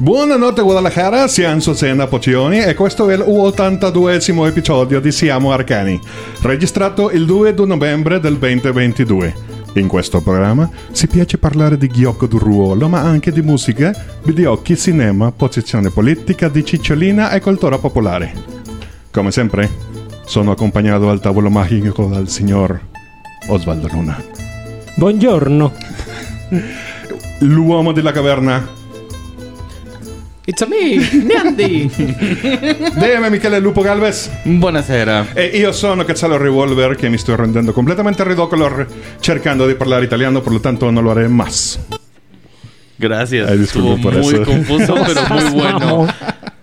Buonanotte Guadalajara, siamo Sena Poccioni e questo è l'82esimo episodio di Siamo Arcani, registrato il 2 di novembre del 2022. In questo programma si piace parlare di gioco di ruolo, ma anche di musica, videogiochi, cinema, posizione politica, di cicciolina e cultura popolare. Come sempre, sono accompagnato al tavolo magico dal signor Osvaldo Luna, Buongiorno. l'uomo della caverna, It's a me, Nandi. Deme Michele Lupo Galvez. Buonasera. E io sono Cazzalo Revolver che mi sto rendendo completamente ridicolo cercando di parlare italiano, por lo tanto non lo haré más. Gracias. Ay, Estuvo por muy eso. confuso, pero muy bueno.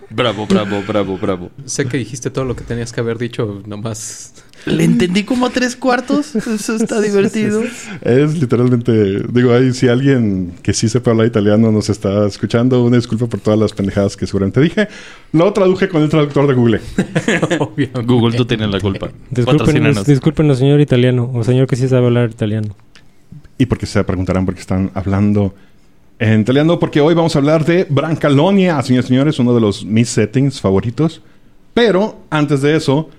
Bravo, bravo, bravo, bravo. Sé que dijiste todo lo que tenías que haber dicho, nomás. Le entendí como a tres cuartos. Eso está divertido. Es literalmente, digo, ahí si alguien que sí sepa hablar italiano nos está escuchando, una disculpa por todas las pendejadas que seguramente dije. Lo traduje con el traductor de Google. Obviamente. Google, tú tienes la culpa. Discúlpenos, discúlpenos, señor italiano, o señor que sí sabe hablar italiano. Y porque se preguntarán por qué están hablando en italiano, porque hoy vamos a hablar de Brancalonia, señores y señores, uno de los mis settings favoritos. Pero antes de eso,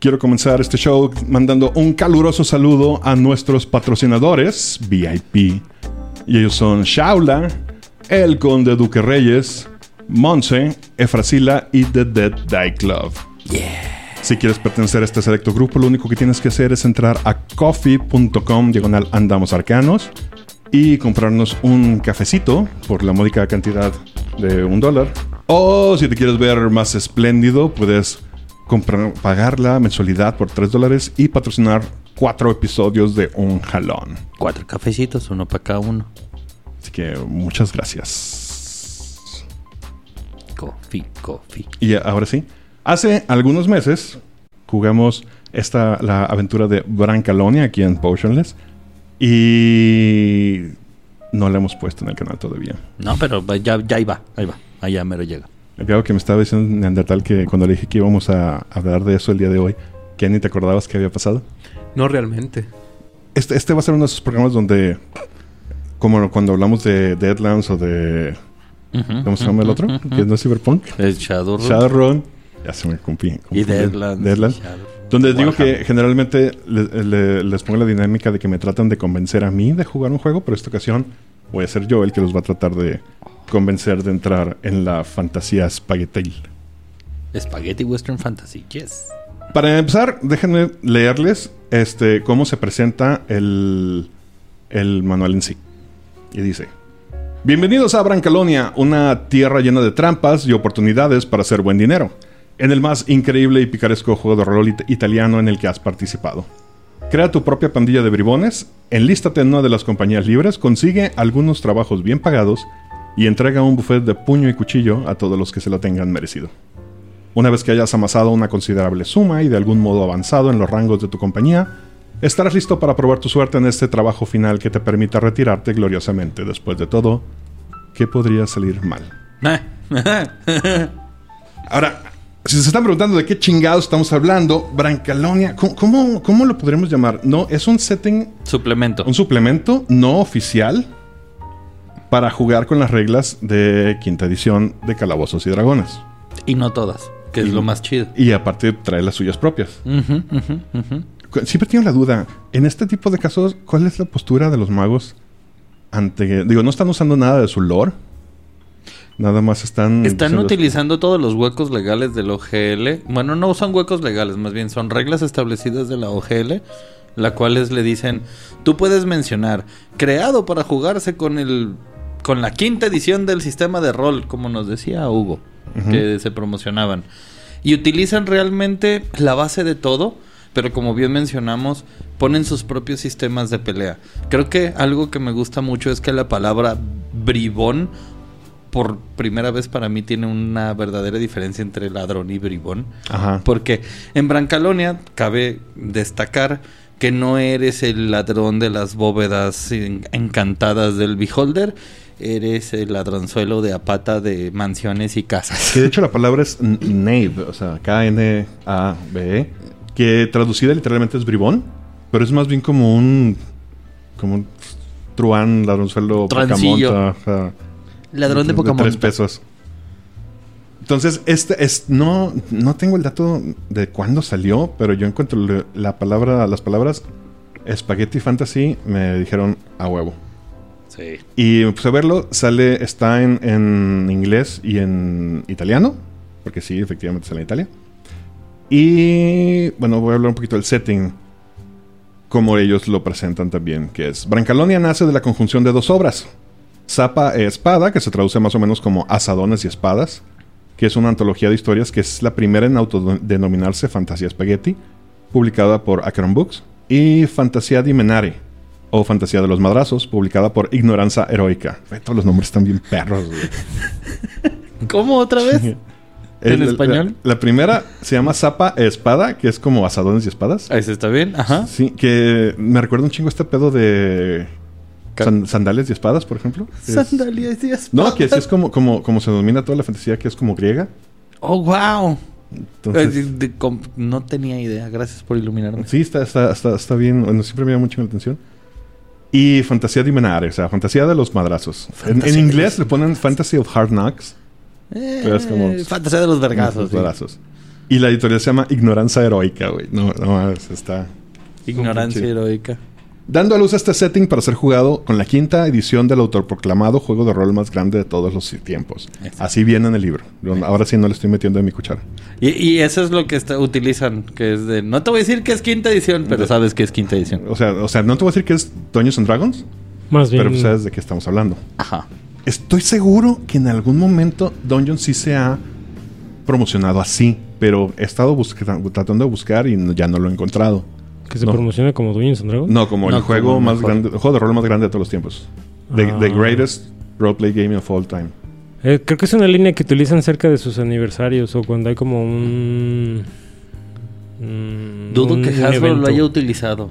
quiero comenzar este show mandando un caluroso saludo a nuestros patrocinadores VIP. Y ellos son Shaula, El Conde Duque Reyes, Monse, Efrasila y The Dead Die Club. Si quieres pertenecer a este selecto grupo, lo único que tienes que hacer es entrar a coffee.com diagonal andamos arcanos y comprarnos un cafecito por la módica cantidad de un dólar. O si te quieres ver más espléndido, puedes comprar, pagar la mensualidad por tres dólares y patrocinar cuatro episodios de un jalón. Cuatro cafecitos, uno para cada uno. Así que muchas gracias. Coffee, coffee. Y ahora sí, hace algunos meses jugamos esta, la aventura de Brancalonia aquí en Potionless y no la hemos puesto en el canal todavía. No, pero ya, ya ahí va, ahí va. Allá mero llega. Algo que me estaba diciendo Neandertal que cuando le dije que íbamos a hablar de eso el día de hoy, que ni te acordabas que había pasado. No realmente. Este, este va a ser uno de esos programas donde, como cuando hablamos de Deadlands o de... ¿Cómo se llama el otro? Que no es Cyberpunk. El Shadowrun. Shadowrun. Ya se me cumplí. Y Deadlands. Deadlands. Donde digo que generalmente le- le- les pongo la dinámica de que me tratan de convencer a mí de jugar un juego, pero esta ocasión voy a ser yo el que los va a tratar de convencer de entrar en la fantasía spaghetti. Spaghetti Western Fantasy, yes. Para empezar, déjenme leerles este, cómo se presenta el, el manual en sí. Y dice: Bienvenidos a Brancalonia, una tierra llena de trampas y oportunidades para hacer buen dinero, en el más increíble y picaresco juego de rol it- italiano en el que has participado. Crea tu propia pandilla de bribones, enlístate en una de las compañías libres, consigue algunos trabajos bien pagados y entrega un buffet de puño y cuchillo a todos los que se lo tengan merecido. Una vez que hayas amasado una considerable suma y de algún modo avanzado en los rangos de tu compañía, estarás listo para probar tu suerte en este trabajo final que te permita retirarte gloriosamente. Después de todo, ¿qué podría salir mal? Ahora, si se están preguntando de qué chingados estamos hablando, Brancalonia, ¿cómo, cómo, cómo lo podríamos llamar? No, es un setting, Suplemento. un suplemento no oficial para jugar con las reglas de quinta edición de Calabozos y Dragones. Y no todas, que es lo más chido. Y aparte trae las suyas propias. Siempre tengo la duda, en este tipo de casos, ¿cuál es la postura de los magos ante... Digo, no están usando nada de su lore. Nada más están... Están utilizando todos los huecos legales del OGL. Bueno, no son huecos legales, más bien son reglas establecidas de la OGL, la cuales le dicen, tú puedes mencionar, creado para jugarse con el con la quinta edición del sistema de rol, como nos decía Hugo, que se promocionaban. Y utilizan realmente la base de todo, pero como bien mencionamos, ponen sus propios sistemas de pelea. Creo que algo que me gusta mucho es que la palabra bribón por primera vez para mí tiene una verdadera diferencia entre ladrón y bribón. Ajá. Porque en Brancalonia cabe destacar que no eres el ladrón de las bóvedas en- encantadas del Beholder, eres el ladronzuelo de apata de mansiones y casas. Que de hecho la palabra es knave, o sea, K-N-A-B-E, E, que traducida literalmente es bribón, pero es más bien como un... como un truán, ladronzuelo, pocamonta. Ladrón de Tres Pokémon. pesos. Entonces, este es no no tengo el dato de cuándo salió, pero yo encuentro la palabra las palabras Spaghetti Fantasy me dijeron a huevo. Sí. Y me puse a verlo, sale está en, en inglés y en italiano, porque sí, efectivamente sale en Italia. Y bueno, voy a hablar un poquito del setting como ellos lo presentan también, que es Brancalonia nace de la conjunción de dos obras. Zapa e Espada, que se traduce más o menos como Asadones y Espadas, que es una antología de historias que es la primera en autodenominarse Fantasía Spaghetti, publicada por Akron Books, y Fantasía di Menare, o Fantasía de los Madrazos, publicada por Ignoranza Heroica. Todos los nombres están bien perros, güey. ¿Cómo otra vez? ¿En El- español? La, la primera se llama Zapa e Espada, que es como Asadones y Espadas. Ahí se está bien. Ajá. Sí, que me recuerda un chingo este pedo de san- sandales y espadas, por ejemplo. Sandalias y No, que así espadas. es como, como, como se domina toda la fantasía, que es como griega. Oh, wow. Entonces, Eh, de- de- com- no tenía idea. Gracias por iluminarme. sí, está, está, está, está bien. Bueno, siempre me llama mucho la atención. Y fantasía de Menare, o sea, fantasía de los madrazos. En, en inglés le ponen Fantasy of Hard Knocks. Eh, Pero es como- Fantasía de los vergazos. sí. Y la editorial se llama Ignoranza Heroica, güey. No, no, es- está... Ignorancia heroica. Dando a luz este setting para ser jugado con la quinta edición del autoproclamado juego de rol más grande de todos los tiempos. Exacto. Así viene en el libro. Ahora sí no le estoy metiendo en mi cuchara. Y, y eso es lo que está- utilizan, que es de... No te voy a decir que es quinta edición, pero De- sabes que es quinta edición. O sea, o sea, no te voy a decir que es Dungeons and Dragons, Más bien. pero sabes de qué estamos hablando. Ajá. Estoy seguro que en algún momento Dungeons sí se ha promocionado así, pero he estado tratando de buscar y no- ya no lo he encontrado. Que se no. promociona como Dungeons and Dragons. No, como No, el juego como más mejor. grande, el juego de rol más grande de todos los tiempos. The, Ah. the greatest roleplay game of all time. Eh, creo que es una línea que utilizan cerca de sus aniversarios o cuando hay como un. mm, Dudo un que Hasbro evento. lo haya utilizado.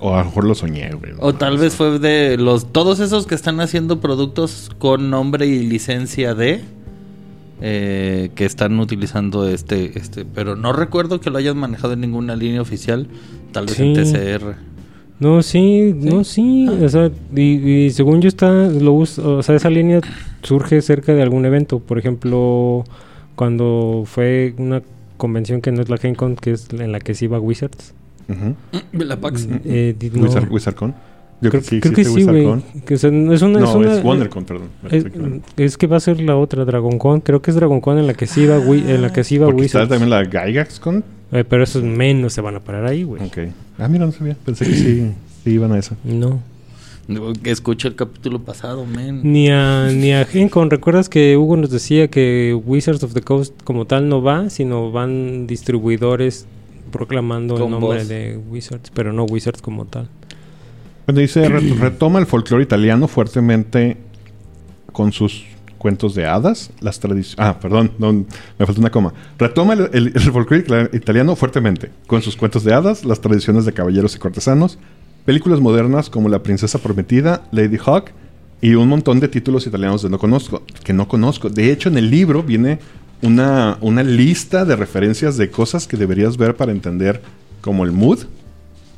O a lo mejor lo soñé, güey. O tal vez fue de los todos esos que están haciendo productos con nombre y licencia de eh, que están utilizando este este, pero no recuerdo que lo hayan manejado en ninguna línea oficial, tal vez en Sí. TCR. No, sí, no, sí. O sea, y, y según yo está, lo us- o sea, esa línea surge cerca de algún evento. Por ejemplo, cuando fue una convención que no es la Gen Con, que es en la que se iba Wizards. Ujú. La Pax. Eh, no. Wizard- WizardCon. Yo creo, que sí, güey. No es una, No, es una- es WonderCon, perdón. Es, es que va a ser la otra Dragon Con. Creo que es Dragon Con en la que sí iba, Wi- en la que sí Porque está Wizards. también la GaigaxCon. Eh, pero esos menos se van a parar ahí, güey. Ok. Ah, mira, no sabía. Pensé que sí, sí iban a esa. No. Escucha el capítulo pasado, men. Ni a, ni a Gen Con. ¿Recuerdas que Hugo nos decía que Wizards of the Coast como tal no va, sino van distribuidores proclamando el nombre voz. de Wizards, pero no Wizards como tal? Bueno, dice, re- retoma el folclore italiano fuertemente con sus cuentos de hadas, las tradiciones... Ah, perdón, no, me falta una coma. Retoma el, el- folclore italiano fuertemente con sus cuentos de hadas, las tradiciones de caballeros y cortesanos, películas modernas como La princesa prometida, Lady Hawk y un montón de títulos italianos de no conozco, que no conozco. De hecho, en el libro viene una, una lista de referencias de cosas que deberías ver para entender como el mood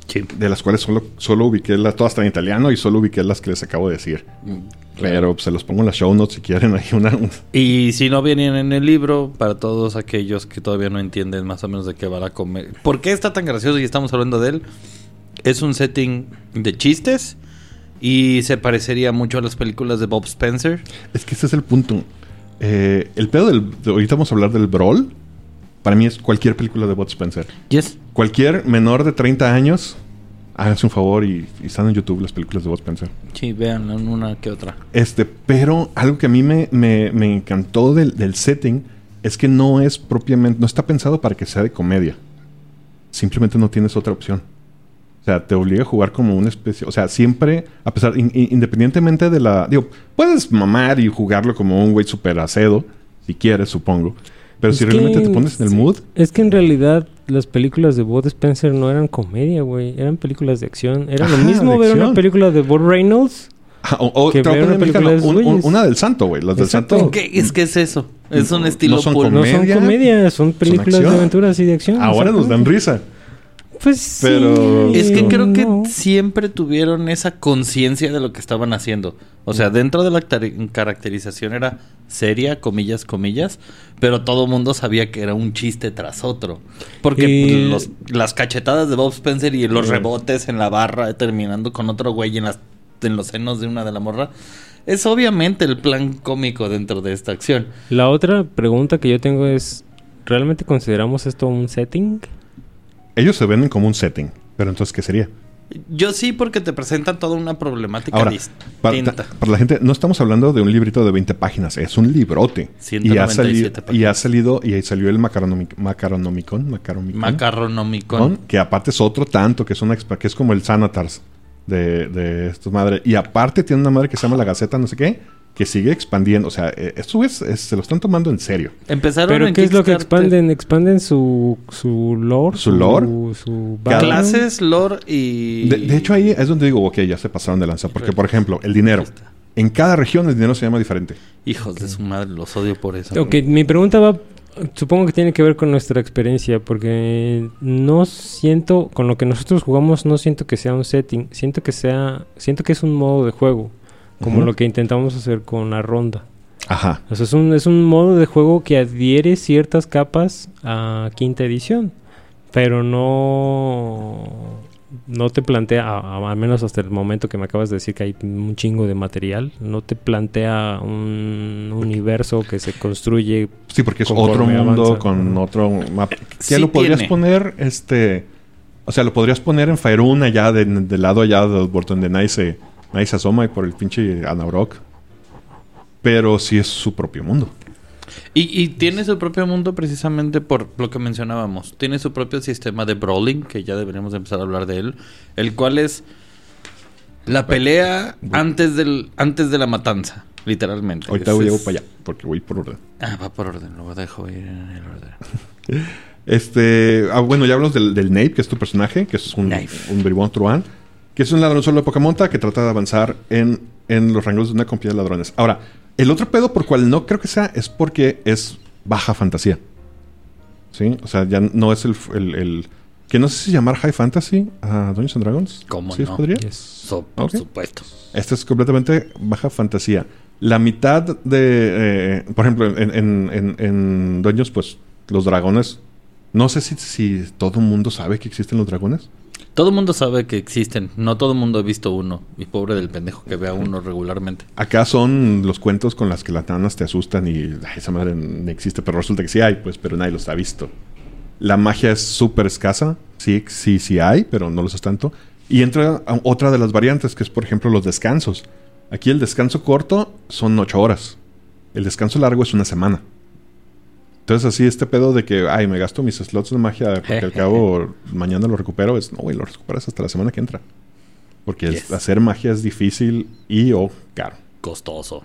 Sí. de las cuales solo, solo ubiqué las, todas están en italiano y solo ubiqué las que les acabo de decir. Pero pues, se los pongo en las show notes si quieren. Hay una, un- Y si no vienen en el libro, para todos aquellos que todavía no entienden más o menos de qué va la comedia. ¿Por qué está tan gracioso y estamos hablando de él? Es un setting de chistes y se parecería mucho a las películas de Bob Spencer. Es que ese es el punto. Eh, el pedo del... de- ahorita vamos a hablar del Brawl. Para mí es cualquier película de Bob Spencer. Yes. Cualquier menor de 30 años, háganse un favor y, y están en YouTube las películas de Bob Spencer. Sí, vean una que otra. Este, pero algo que a mí me, me- me encantó del, del setting es que no es propiamente, no está pensado para que sea de comedia. Simplemente no tienes otra opción. O sea, te obliga a jugar como una especie, o sea, siempre, a pesar, in- in- independientemente de la, digo, puedes mamar y jugarlo como un güey super acedo, si quieres, supongo. Pero Es si que- realmente te pones en el sí. mood, Es que en realidad las películas de Bob Spencer no eran comedia, güey. Eran películas de acción. Era lo Ajá, mismo de ver una acción. película de Bob Reynolds. ah, o, o Que ver una película de un- un- una del santo, güey, las del Exacto. santo. ¿Qué? Es que es eso. Es un No estilo son pulp. comedia. No son comedias, son películas acción. de aventuras y de acción. Ahora nos dan risa. Pues Pero- sí, Es que creo que no. siempre tuvieron esa conciencia de lo que estaban haciendo. O sea, dentro de la caracterización era seria, comillas, comillas, pero todo el mundo sabía que era un chiste tras otro. Porque Y- los- las cachetadas de Bob Spencer y los rebotes en la barra terminando con otro güey en, las, en los senos de una de la morra, es obviamente el plan cómico dentro de esta acción. La otra pregunta que yo tengo es, ¿realmente consideramos esto un setting? Ellos se venden como un setting. Pero entonces, ¿qué sería? Yo sí, porque te presentan toda una problemática Ahora, para, distinta. para la gente, no estamos hablando de un librito de 20 páginas, es un librote. Y ha, 197 salido, y páginas. ha salido, y ahí salió el Macaronomic, Macaronomicon, Macaronomicon, Macarronomicon. con- que aparte es otro tanto, que es, una, que es como el Sanatars de, de estos madres. Y aparte tiene una madre que se llama La Gaceta, no sé qué, que sigue expandiendo. O sea, eh, esto es, es- se lo están tomando en serio. Empezaron ¿Pero en qué es lo que expanden? ¿Expanden su, su lore? ¿Su lore? Su background? Clases, lore y... De, de hecho, ahí es donde digo, ok, ya se pasaron de lanza. Porque, por ejemplo, el dinero. En cada región el dinero se llama diferente. Hijos de su madre, los odio por eso. Ok, mi pregunta va, supongo que tiene que ver con nuestra experiencia, porque no siento, con lo que nosotros jugamos, no siento que sea un setting, siento que sea, siento que es un modo de juego, como lo que intentamos hacer con la ronda. Ajá. O sea, es un, es un modo de juego que adhiere ciertas capas a quinta edición, pero no, no te plantea, a- a- al menos hasta el momento que me acabas de decir que hay un chingo de material, no te plantea un universo que se construye Sí, porque es otro mundo avanza. con otro mapa. Sí ya lo podrías tiene. poner, este... O sea, lo podrías poner en Faerun allá, de- del lado allá de, donde nadie se, nadie se asoma y por el pinche Anabrok. Pero sí es su propio mundo. Y, y tiene su propio mundo precisamente por lo que mencionábamos. Tiene su propio sistema de brawling, que ya deberíamos empezar a hablar de él, el cual es la pelea antes del antes de la matanza, literalmente. Ahorita Es- llego es- para allá, porque voy por orden. Ah, va por orden, lo dejo ir en el orden. Este... ah, bueno, ya hablamos del, del Nape, que es tu personaje, que es un, un bribón truán. Que es un ladrón solo de Pocamonta que trata de avanzar en, en los rangos de una compañía de ladrones. Ahora, el otro pedo por cual no creo que sea es porque es baja fantasía. ¿Sí? O sea, ya no es el... el- el- que no sé si llamar High Fantasy a Dungeons and Dragons. ¿Cómo ¿Sí no? podría? Yes. So- por supuesto. Este es completamente baja fantasía. La mitad de... eh, por ejemplo, en, en, en, en Dungeons, pues, los dragones... No sé si, si todo el mundo sabe que existen los dragones. Todo el mundo sabe que existen, no todo el mundo ha visto uno. Y pobre del pendejo que vea uno regularmente. Acá son los cuentos con las que las nanas te asustan y "Ay, esa madre no existe, pero resulta que sí hay, pues, pero nadie los ha visto. La magia es súper escasa, sí, sí, sí hay, pero no los es tanto. Y entra otra de las variantes, que es, por ejemplo, los descansos. Aquí el descanso corto son ocho horas. El descanso largo es una semana. Entonces, así este pedo de que, ay, me gasto mis slots de magia porque al cabo mañana lo recupero, es, no, güey, lo recuperas hasta la semana que entra. Porque es- hacer magia es difícil y o caro. Costoso.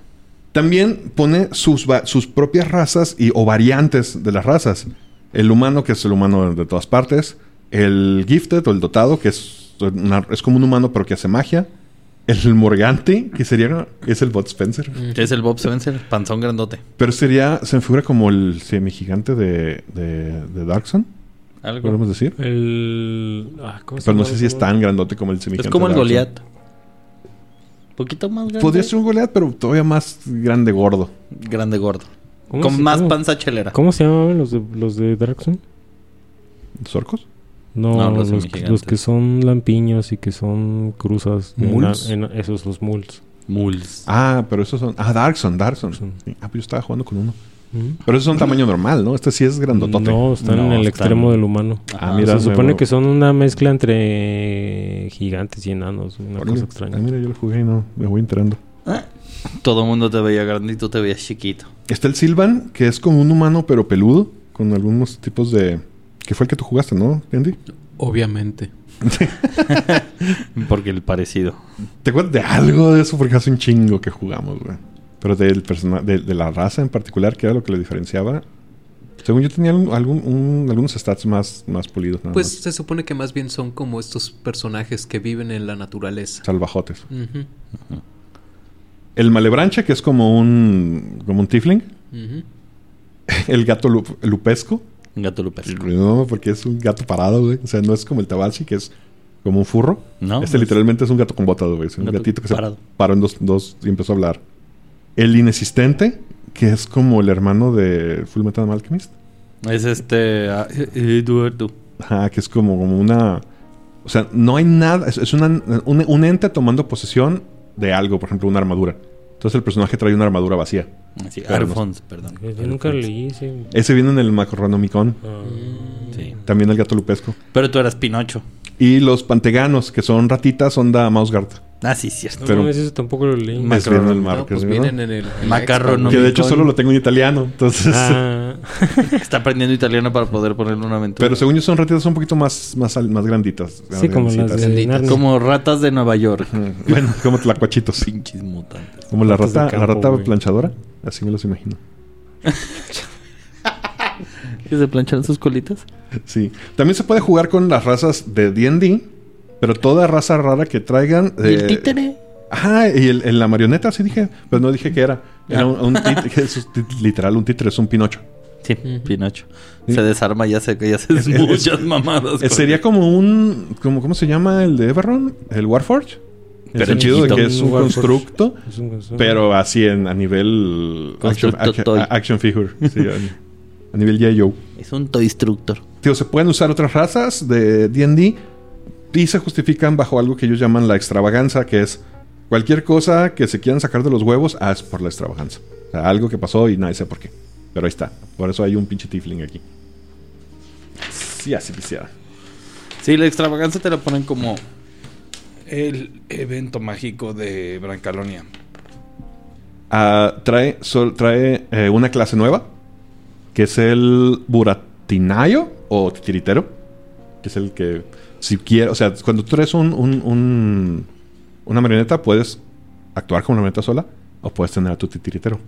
También pone sus, sus propias razas y, o variantes de las razas. El humano, que es el humano de todas partes. El gifted o el dotado, que es, una- es como un humano pero que hace magia. El morgante, que sería es el bot Spencer. Es el Bob Spencer, panzón grandote. Pero sería, se me figura como el semigigante de, de, de Darkson, Algo. podemos decir. El... ah, ¿cómo Pero no sé si es tan grandote como el semigigante Es como de el. Goliath. Poquito más grande. Podría ser un Goliath, pero todavía más grande, gordo. Grande gordo. ¿Cómo Con más panza chelera. ¿Cómo se llamaban los de, los de Darkson? ¿Sorcos? No, No, los los, que- semigigantes. los que son lampiños y que son cruzas. en ¿Muls? la- en- esos, los muls. Muls. Ah, pero esos son... Ah, Darkson, Darkson. Darkson. Sí. Ah, pues yo estaba jugando con uno. ¿Mm? Pero esos son tamaño normal, ¿no? Este sí es grandotote. No, están No, en el están- extremo del humano. Ah, mira, se supone que son una mezcla entre gigantes y enanos. Una Órale. cosa extraña. Ah, mira, yo lo jugué y no, me voy enterando. Todo el mundo te veía grande y tú te veías chiquito. Está el Silvan, que es como un humano pero peludo, con algunos tipos de... Que fue el que tú jugaste, ¿no, Andy? Obviamente. Porque el parecido. ¿Te acuerdas de algo de eso? Porque hace un chingo que jugamos, güey. Pero del persona de, de la raza en particular, que era lo que le diferenciaba. Según yo tenía algún, algún- un- algunos stats más, más pulidos, nada Pues más. se supone que más bien son como estos personajes que viven en la naturaleza. Salvajotes. El malebranche, que es como un... Como un tiefling. El gato lu- lupesco, Un gato lupesco. No, porque es un gato parado, güey. O sea, no es como el tabaxi, que es como un furro. No, este es- literalmente es un gato con botas, güey. Es un gatito que parado. se paró en dos, dos y empezó a hablar. El inexistente, que es como el hermano de Full Metal Alchemist. Es este... ah, Eduardo. Ajá, que es como, como una... O sea, no hay nada... Es, es una- un, un ente tomando posesión de algo, por ejemplo, una armadura. Entonces el personaje trae una armadura vacía. Sí, no- perdón. Yo nunca leí ese. Ese viene en el Macronomicon. Ah. Sí. También el gato lupesco. Pero tú eras Pinocho. Y los panteganos, que son ratitas, son da Mousegard. Ah, sí, cierto. No Pero- mames, eso tampoco lo leí. Ma- Es bien el No, Marcos, pues vienen en el... Macarrón, no Que de hecho solo lo tengo en italiano. Entonces... Ah, Está aprendiendo italiano para poder ponerle una aventura. Pero según yo son ratitas un poquito más, más, más granditas. sí, como las de. Como ratas de Nueva York. Bueno, como tlacuachitos. Pinches mutantes. Como la rata, la rata planchadora. Así me los imagino. ¿Que se planchan sus colitas? Sí. También se puede jugar con las razas de D&D. Pero toda raza rara que traigan... ¿Y el eh, títere? Ajá, y el, el- la marioneta, sí dije. Pues no dije que era. Era un, un títere, es literal un títere, es un pinocho. Sí, Ujú. Pinocho. Sí. Se desarma y hace, y hace Es- es- muchas mamadas. Eh, sería como un... Como, ¿Cómo se llama el de Everron? ¿El Warforge? En Pero sentido de que es un constructo. Es un constructo. Pero así en, a nivel... Action, figure. Sí, a, a nivel G.I. Joe. Es un toy instructor. Tío, se pueden usar otras razas de D&D y se justifican bajo algo que ellos llaman la extravaganza, que es cualquier cosa que se quieran sacar de los huevos, ah, es por la extravaganza. O sea, algo que pasó y nadie sabe por qué. Pero ahí está. Por eso hay un pinche tiefling aquí. Sí, así quisiera. Sí, la extravaganza te la ponen como el evento mágico de Brancalonia. Ah, trae sol- trae eh, una clase nueva, que es el buratinayo o titiritero, que es el que, si quieres, o sea, cuando tú traes un, un- un- una marioneta, puedes actuar como una marioneta sola o puedes tener a tu titiritero.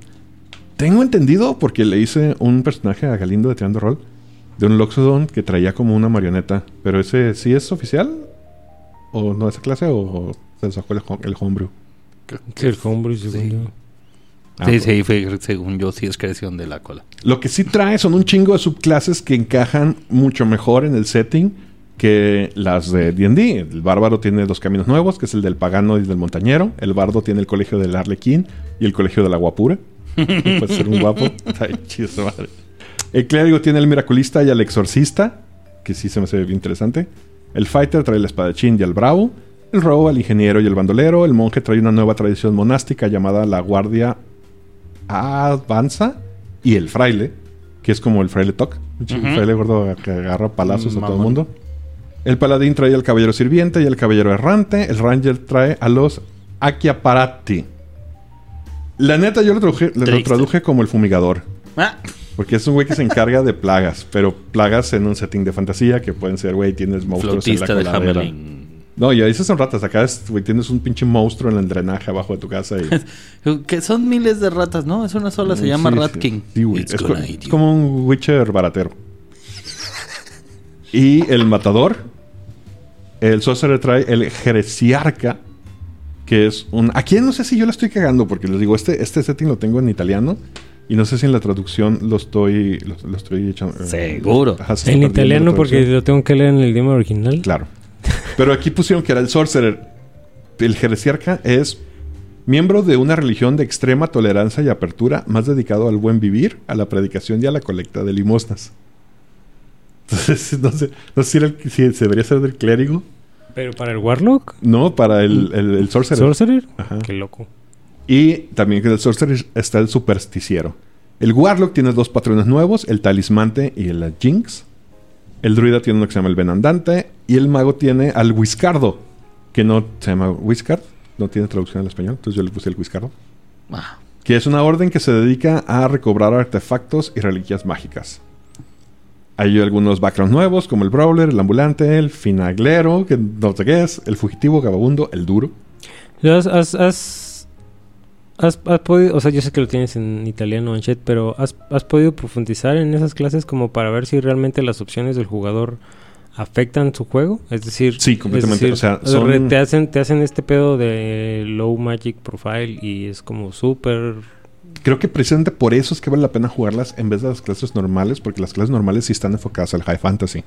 Tengo entendido, porque le hice un personaje a Galindo de Tirando Roll, de un Loxodon que traía como una marioneta, pero ese sí es oficial, o no esa clase, o se sacó el, el homebrew. Sí, el homebrew, según yo. Ah, sí, sí, fue, según yo, sí es creación de la cola. Lo que sí trae son un chingo de subclases que encajan mucho mejor en el setting que las de D&D. El bárbaro tiene dos caminos nuevos, que es el del pagano y el del montañero. El bardo tiene el colegio del arlequín y el colegio de la guapura. Puede ser un guapo. Ay, madre. El clérigo tiene el miraculista y al exorcista, que sí se me hace bien interesante. El fighter trae el espadachín y el bravo. El robo al ingeniero y el bandolero. El monje trae una nueva tradición monástica llamada la guardia avanza y el fraile, que es como el fraile toc, Ujú. fraile gordo que agarra palazos a todo el mundo. El paladín trae al caballero sirviente y el caballero errante. El ranger trae a los Akiaparati. La neta, yo lo traduje, lo traduje como el fumigador. Ah, Porque es un güey que se encarga de plagas, pero plagas en un setting de fantasía que pueden ser, güey, tienes monstruos en la de coladera. Hamelin. No, y ahí se son ratas. Acá, es, güey, tienes un pinche monstruo en el drenaje abajo de tu casa y... Que son miles de ratas, ¿no? Es una sola, se llama sí. Rat King. Sí, güey. Es, co- como un Witcher baratero. Y el matador. El sorcerer trae el jeresiarca. Que es un. Aquí no sé si yo la estoy cagando. Porque les digo, este, este setting lo tengo en italiano. Y no sé si en la traducción lo estoy. Lo, lo estoy echando. eh, Seguro. ajá, se está En italiano, porque lo tengo que leer en el idioma original. Claro. Pero aquí pusieron que era el sorcerer. El jeresiarca es miembro de una religión de extrema tolerancia y apertura, más dedicado al buen vivir, a la predicación y a la colecta de limosnas. Entonces, no sé, no sé si, era el- si se debería ser del clérigo. Pero para el Warlock, No, para el, el, el sorcerer. Sorcerer, Ajá. qué loco. Y también en el sorcerer está el supersticiero. El warlock tiene dos patrones nuevos, el talismante y el jinx. El druida tiene uno que se llama el venandante. Y el mago tiene al whiscardo, que no se llama whiscard, no tiene traducción al español, entonces yo le puse el whiscardo. Ah, Que es una orden que se dedica a recobrar artefactos y reliquias mágicas. Hay algunos backgrounds nuevos, como el brawler, el ambulante, el finaglero, que no sé qué es, el fugitivo, gababundo, el duro. ¿Has, has, has, has- podido, o sea, yo sé que lo tienes en italiano, en chat, pero has, has podido profundizar en esas clases como para ver si realmente las opciones del jugador afectan su juego? Es decir, Sí, completamente, es o sea, son- te hacen te hacen este pedo de low magic profile y es como súper creo que precisamente por eso es que vale la pena jugarlas en vez de las clases normales, porque las clases normales sí están enfocadas al high fantasy.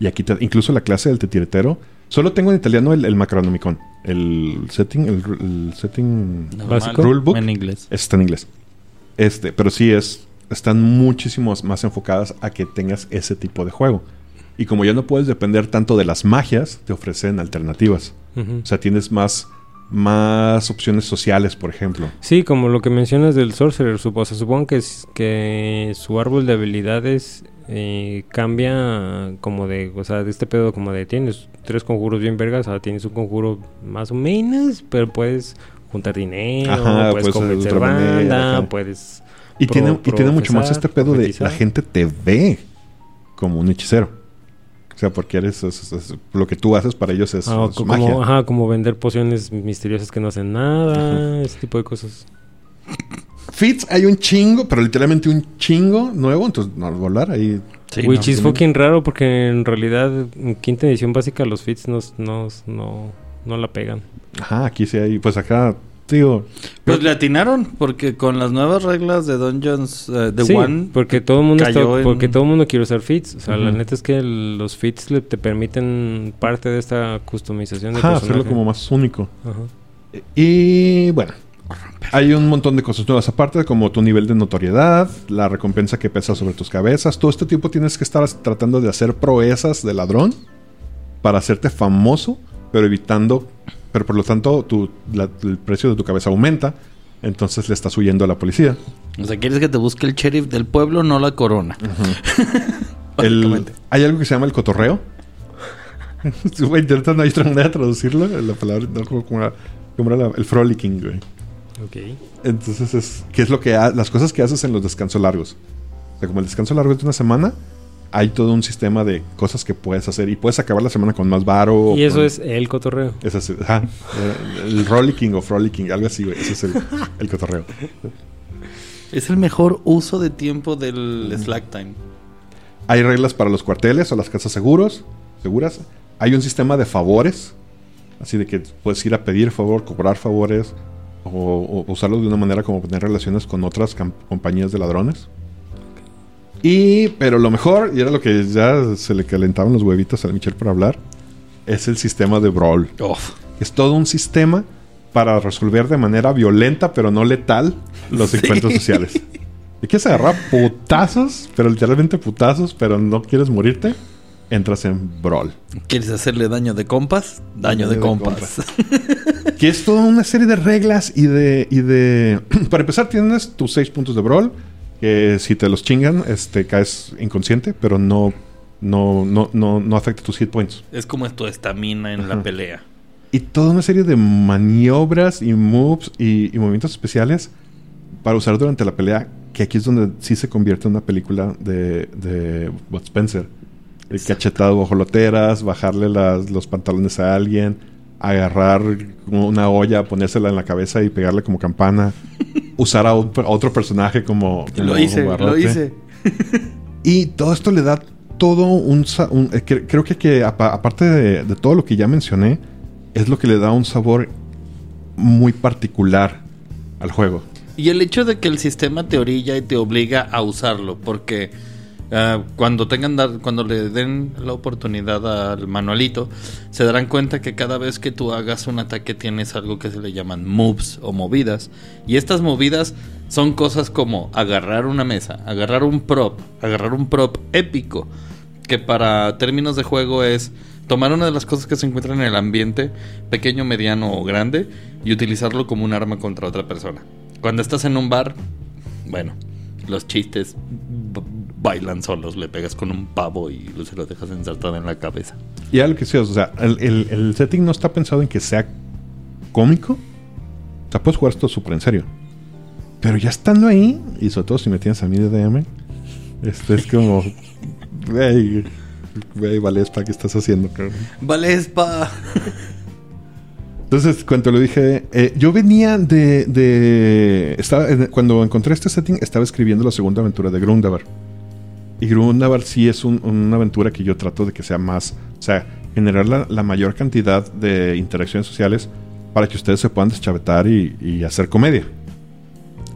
Y aquí te- incluso la clase del tetiretero, solo tengo en italiano el, el Macronomicon. El setting, el, el setting Básico. Rulebook. En inglés. está en inglés. Este, pero sí es, están muchísimo más enfocadas a que tengas ese tipo de juego. Y como ya no puedes depender tanto de las magias, te ofrecen alternativas. O sea, tienes más, más opciones sociales, por ejemplo. Sí, como lo que mencionas del Sorcerer, supo- o sea, supongo que, es- que su árbol de habilidades eh, cambia como de, o sea, de este pedo como de tienes tres conjuros bien vergas, ahora tienes un conjuro más o menos, pero puedes juntar dinero, Ajá, puedes puedes convencer manera, banda, puedes... Y, Pro- tiene, y tiene mucho más este pedo de la gente te ve como un hechicero. O sea, porque eres es- es- lo que tú haces para ellos es, ah, es co- magia. como, ajá, como vender pociones misteriosas que no hacen nada, ese tipo de cosas. Fits hay un chingo, pero literalmente un chingo nuevo. Entonces, no, volar ahí. Sí, Which no. is fucking raro porque en realidad en quinta edición básica los fits no, no, no, no la pegan. Ajá, aquí sí hay. Pues acá, digo. Pues le atinaron porque con las nuevas reglas de Dungeons eh, de sí, One porque todo el mundo está- cayó en- porque todo el mundo quiere usar fits. O sea, la neta es que el- los fits le- te permiten parte de esta customización de Ajá, hacerlo como más único. Ajá. Y bueno, hay un montón de cosas nuevas aparte, como tu nivel de notoriedad, la recompensa que pesa sobre tus cabezas. Todo este tiempo tienes que estar tratando de hacer proezas de ladrón para hacerte famoso, pero evitando, pero por lo tanto tu, la- el precio de tu cabeza aumenta. Entonces le estás huyendo a la policía. O sea, quieres que te busque el sheriff del pueblo, no la corona. El- hay algo que se llama el cotorreo. Ahorita no hay otra manera de traducirlo. La palabra, no, como, como era, como era la- el frolicking, güey. Ok. Entonces, es, ¿qué es lo que ha- las cosas que haces en los descansos largos? O sea, como el descanso largo es de una semana, hay todo un sistema de cosas que puedes hacer y puedes acabar la semana con más varo. Y eso con- es el cotorreo. es el rollicking o frolicking, algo así, güey. Ese es el, el cotorreo. Es el mejor uso de tiempo del slack time. Hay reglas para los cuarteles o las casas seguros, seguras. Hay un sistema de favores, así de que puedes ir a pedir favor, cobrar favores o, o usarlo de una manera como tener relaciones con otras compañías de ladrones. Y, pero lo mejor, y era lo que ya se le calentaban los huevitos a Michelle por hablar, es el sistema de Brawl. Es todo un sistema para resolver de manera violenta, pero no letal, los Sí. encuentros sociales. Y quieres agarrar putazos, pero literalmente putazos, pero no quieres morirte, entras en Brawl. ¿Quieres hacerle daño de compas? Daño de, de compas. Que es toda una serie de reglas y de. Y de para empezar, tienes tus seis puntos de Brawl. Que si te los chingan, este, caes inconsciente, pero no, no, no, no, no afecta tus hit points. es como tu estamina en la pelea. Y toda una serie de maniobras y moves y, y movimientos especiales para usar durante la pelea. Que aquí es donde sí se convierte en una película de, de Bud Spencer. El cachetado bajo loteras, bajarle las- los pantalones a alguien, agarrar una olla, ponérsela en la cabeza y pegarle como campana. usar a, un- a otro personaje como. como Lo hice, lo hice. Y todo esto le da todo un... un- eh, cre- creo que, que apa- aparte de, de todo lo que ya mencioné, es lo que le da un sabor muy particular al juego. Y el hecho de que el sistema te orilla y te obliga a usarlo, porque ah, cuando tengan cuando le den la oportunidad al manualito, se darán cuenta que cada vez que tú hagas un ataque tienes algo que se le llaman moves o movidas. Y estas movidas son cosas como agarrar una mesa, agarrar un prop, agarrar un prop épico, que para términos de juego es tomar una de las cosas que se encuentran en el ambiente, pequeño, mediano o grande, y utilizarlo como un arma contra otra persona. Cuando estás en un bar, bueno, los chistes bailan solos, le pegas con un pavo y se lo dejas ensartado en la cabeza. Y algo que sí, o sea, el, el- el setting no está pensado en que sea cómico. O sea, puedes jugar esto súper en serio. Pero ya estando ahí, y sobre todo si me tienes a mí de DM, este es como... Güey, güey, Valespa, ¿qué estás haciendo? cabrón? Valespa. Entonces, cuando lo dije, eh, yo venía de, de- estaba, en- cuando encontré este setting, estaba escribiendo la segunda aventura de Grundavar. Y Grundavar sí es un- una aventura que yo trato de que sea más, o sea, generar la, la mayor cantidad de interacciones sociales para que ustedes se puedan deschavetar y, y hacer comedia.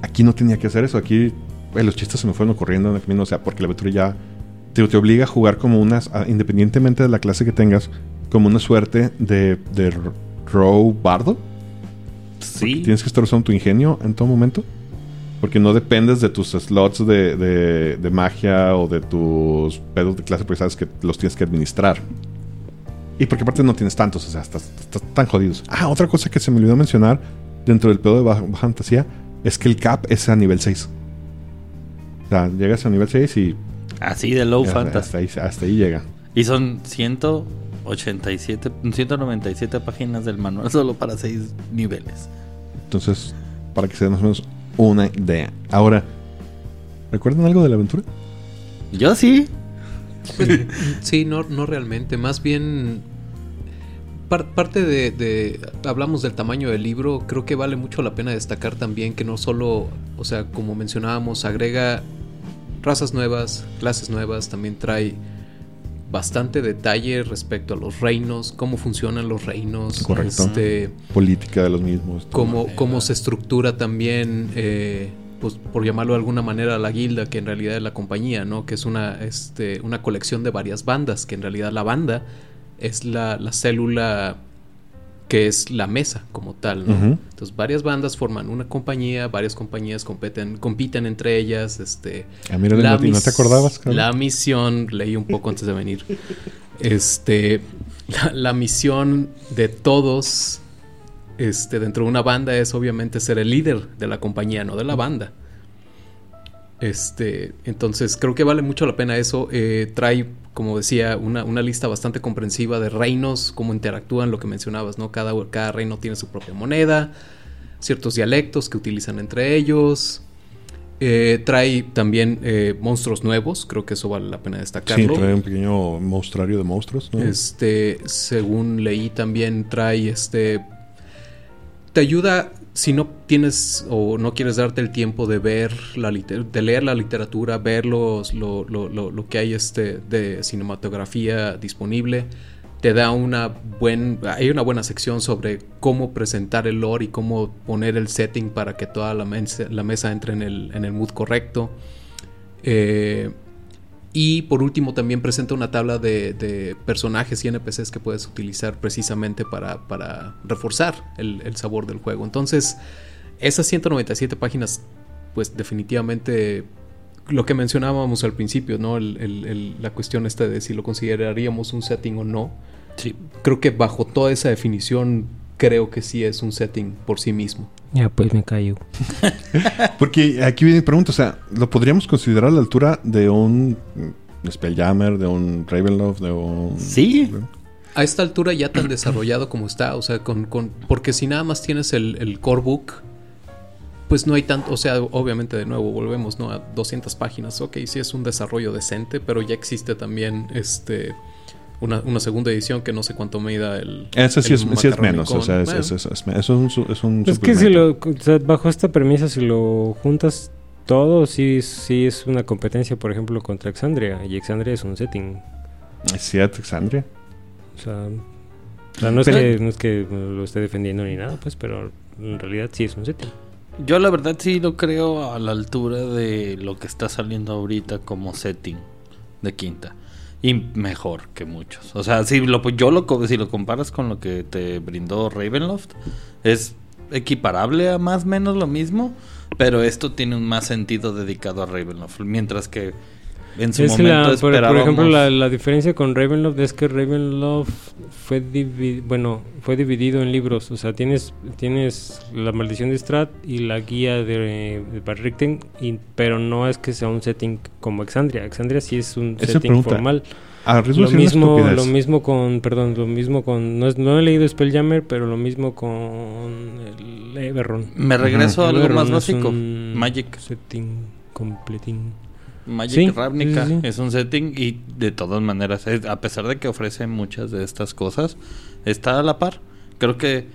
Aquí no tenía que hacer eso. Aquí los chistes se me fueron ocurriendo en el camino. O sea, porque la aventura ya te, te obliga a jugar como unas, independientemente de la clase que tengas, como una suerte de, de row bardo. Sí. Tienes que estar usando tu ingenio en todo momento. Porque no dependes de tus slots de, de- de magia o de tus pedos de clase, porque sabes que los tienes que administrar. Y porque aparte no tienes tantos, o sea, estás, estás tan jodidos. Ah, otra cosa que se me olvidó mencionar dentro del pedo de baja, baja fantasía es que el cap es a nivel 6. O sea, llegas a nivel 6 y Así de low hasta, fantasy. hasta ahí, hasta ahí llega. Y son 187, 197 páginas del manual solo para 6 niveles. Entonces, para que se den más o menos una idea. Ahora, ¿recuerdan algo de la aventura? Yo sí. Pues, sí, no, no realmente. Más bien, par- parte de, de- Hablamos del tamaño del libro. Creo que vale mucho la pena destacar también que no solo, o sea, como mencionábamos, agrega razas nuevas, clases nuevas, también trae bastante detalle respecto a los reinos, cómo funcionan los reinos, Correcto. este, Política de los mismos. cómo, cómo se estructura también, eh, pues por llamarlo de alguna manera, la guilda, que en realidad es la compañía, ¿no? Que es una, este, una colección de varias bandas, que en realidad la banda es la, la célula que es la mesa como tal, ¿no? Entonces varias bandas forman una compañía, varias compañías competen, compiten entre ellas, este... Ah, mira, no, te- no te acordabas, cabrón? La misión, leí un poco antes de venir. Este, la, la misión de todos, este, dentro de una banda es obviamente ser el líder de la compañía, no de la banda. Este, entonces creo que vale mucho la pena eso. Eh, trae, como decía, una, una lista bastante comprensiva de reinos, cómo interactúan, lo que mencionabas, ¿no? Cada, cada reino tiene su propia moneda, ciertos dialectos que utilizan entre ellos. Eh, trae también eh, monstruos nuevos, creo que eso vale la pena Sí, destacarlo. trae un pequeño monstruario de monstruos, ¿no? Este, según leí también trae este te ayuda si no tienes o no quieres darte el tiempo de ver la de leer la literatura, ver los- lo, lo- lo- lo que hay este de cinematografía disponible, te da una buen hay una buena sección sobre cómo presentar el lore y cómo poner el setting para que toda la mesa, la mesa entre en el, en el mood correcto. Eh, y por último también presenta una tabla de, de personajes y NPCs que puedes utilizar precisamente para, para reforzar el, el sabor del juego. Entonces, esas 197 páginas, pues definitivamente lo que mencionábamos al principio, ¿no? El- el- el- la cuestión esta de si lo consideraríamos un setting o no. Sí. Creo que bajo toda esa definición, creo que sí es un setting por sí mismo. Ya, pues me callo. Porque aquí viene mi pregunta, o sea, ¿lo podríamos considerar a la altura de un mm, Spelljammer, de un Ravenloft, de un... Sí. a esta altura ya tan desarrollado como está, o sea, con, con- porque si nada más tienes el, el core book, pues no hay tanto, o sea, obviamente de nuevo volvemos, ¿no? A 200 páginas, ok, sí es un desarrollo decente, pero ya existe también, este, una, una segunda edición que no sé cuánto me da el... Ese sí el es, sí es Macarronicón. menos, o sea, es, Bueno, es- es- es- eso es un, es un Es que si lo, o sea, bajo esta premisa, si lo juntas todo, sí, sí es una competencia, por ejemplo, contra Exandria. Y Exandria es un setting. Es cierto, Alexandria. O sea, o sea, no, es Pero- que, no es que lo esté defendiendo ni nada, pues, pero en realidad sí es un setting. Yo la verdad sí lo creo a la altura de lo que está saliendo ahorita como setting de quinta. Y mejor que muchos. O sea, si lo, yo lo, si lo comparas con lo que te brindó Ravenloft, es equiparable a más o menos lo mismo, pero esto tiene un más sentido dedicado a Ravenloft. Mientras que en su Es momento la, por, ejemplo, la, la diferencia con Ravenloft es que Ravenloft fue, divi- bueno, fue dividido en libros. O sea, tienes, tienes la maldición de Strat y la guía de, de Bad Richten, y- pero no es que sea un setting como Exandria. Exandria sí es un Esa setting pregunta, formal. A Lo mismo, lo mismo con, perdón, lo mismo con, no, es- no he leído Spelljammer, pero lo mismo con el Everron. Me regreso a algo Everron más básico. Magic. Setting completín. Magic Sí, Ravnica sí, sí, sí. es un setting y de todas maneras, es- a pesar de que ofrece muchas de estas cosas, está a la par. Creo que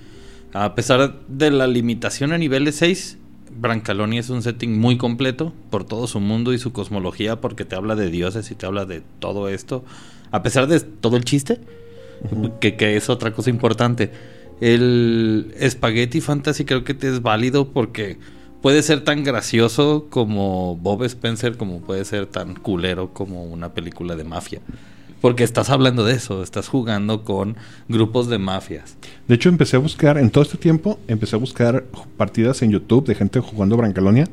a pesar de la limitación a niveles 6, Brancalonia es un setting muy completo por todo su mundo y su cosmología, porque te habla de dioses y te habla de todo esto. A pesar de todo el chiste, que, que es otra cosa importante. El Spaghetti Fantasy creo que te es válido porque puede ser tan gracioso como Bob Spencer, como puede ser tan culero como una película de mafia. Porque estás hablando de eso, estás jugando con grupos de mafias. De hecho, empecé a buscar, en todo este tiempo, empecé a buscar partidas en YouTube de gente jugando Brancalonia.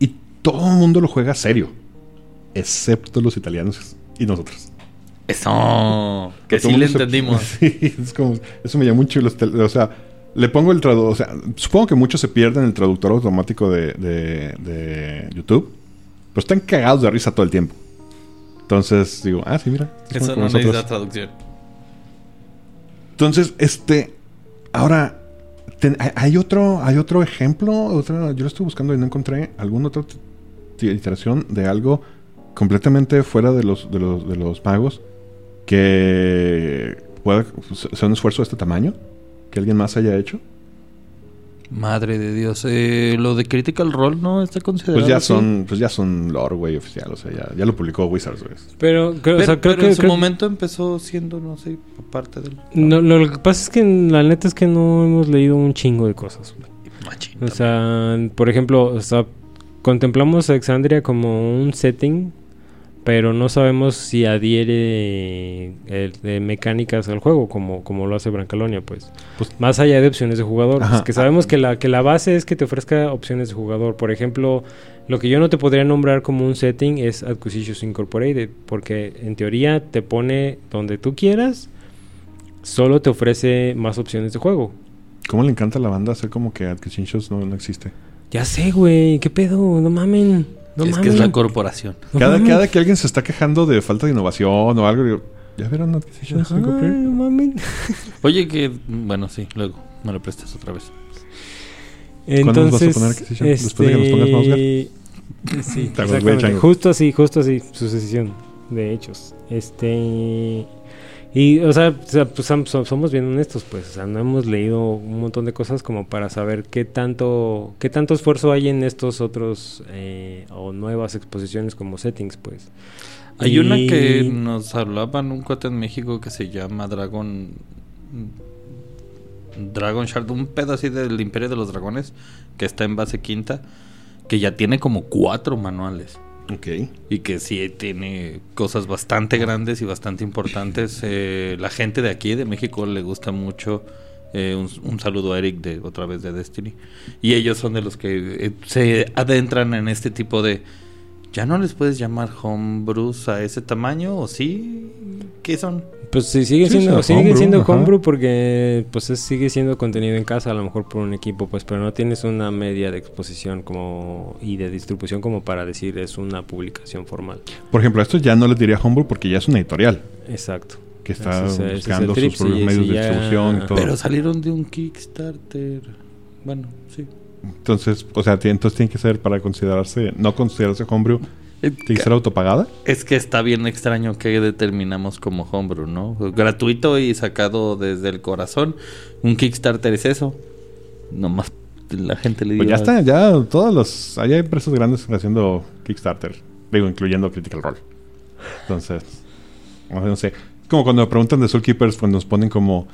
Y todo el mundo lo juega serio. Excepto los italianos y nosotros. Eso, que sí le se- entendimos. Sí, es como, eso me llama mucho. los o sea, le pongo el traductor. O sea, supongo que muchos se pierden el traductor automático de, de, de YouTube. Pero están cagados de risa todo el tiempo. Entonces digo, ah, sí, mira. Eso no nosotros. necesita traducción. Entonces, este. Ahora. ten- hay- otro, hay otro ejemplo. Otra, yo lo estoy buscando y no encontré alguna otra iteración de algo completamente fuera de los, de los, de los magos que pueda ser un esfuerzo de este tamaño que alguien más haya hecho. Madre de Dios. Eh, lo de Critical Role no está considerado. Pues ya así? son, pues ya son lore, güey, oficial. O sea, ya, ya lo publicó Wizards, güey. Pero, creo, Pero, o sea, creo pero que... en su momento empezó siendo, no sé, parte del. no, lo, lo que pasa es que la neta es que no hemos leído un chingo de cosas. Machín. O sea, por ejemplo, o sea, contemplamos a Exandria como un setting, pero no sabemos si adhiere eh, de mecánicas al juego, como, como lo hace Brancalonia, pues. Pues- Más allá de opciones de jugador. Pues, que sabemos que la, que la base es que te ofrezca opciones de jugador. Por ejemplo, lo que yo no te podría nombrar como un setting es Acquisitions Incorporated, porque en teoría te pone donde tú quieras, solo te ofrece más opciones de juego. ¿Cómo le encanta a la banda hacer como que Adquisitions no, no existe? Ya sé, güey, ¿qué pedo? No mamen. No es que mamen. es la corporación. No Cada, mames. cada que alguien se está quejando de falta de innovación o algo, digo, ¿ya vieron Adquisitions Ajá, no. Oye, que. Bueno, sí, luego. Me lo prestas otra vez. ¿Cuándo nos vas a Entonces, poner Acquisition? Después de que nos pongas este, Sí, exactamente. Justo así, justo así, sucesión de hechos. Este y o sea, pues, som- som- somos bien honestos, pues, o sea, no hemos leído un montón de cosas como para saber qué tanto qué tanto esfuerzo hay en estos otros eh, o nuevas exposiciones como settings, pues. Hay una que nos hablaban un cuate en México que se llama Dragon. Dragon Shard, un pedo así del Imperio de los Dragones, que está en base quinta, que ya tiene como cuatro manuales. Ok. Y que sí tiene cosas bastante grandes y bastante importantes. Eh, la gente de aquí, de México, le gusta mucho. Eh, un, un saludo a Eric de otra vez de Destiny. Y ellos son de los que eh, se adentran en este tipo de. ¿Ya no les puedes llamar homebrews a ese tamaño? ¿O sí? ¿Qué son? Pues sí, sigue Sí, siendo, sigue homebrew, siendo ajá. homebrew porque pues es- sigue siendo contenido en casa, a lo mejor por un equipo, pues, pero no tienes una media de exposición como y de distribución como para decir es una publicación formal. Por ejemplo, esto ya no les diría Homebrew porque ya es una editorial Exacto. que está es- es buscando trip, sus propios sí, medios sí, de ya- distribución y todo. Pero salieron de un Kickstarter. Bueno, sí. Entonces, o sea, entonces tiene que ser para considerarse, no considerarse Homebrew, Eh, tiene que ser autopagada. Es que está bien extraño que determinamos como homebrew, ¿no? Gratuito y sacado desde el corazón. Un Kickstarter es eso. Nomás la gente le Pues dio... ya está, ya todos los. Hay empresas grandes haciendo Kickstarter. Digo, incluyendo Critical Role. Entonces, no sé, como cuando me preguntan de Soul Keepers, cuando nos ponen como.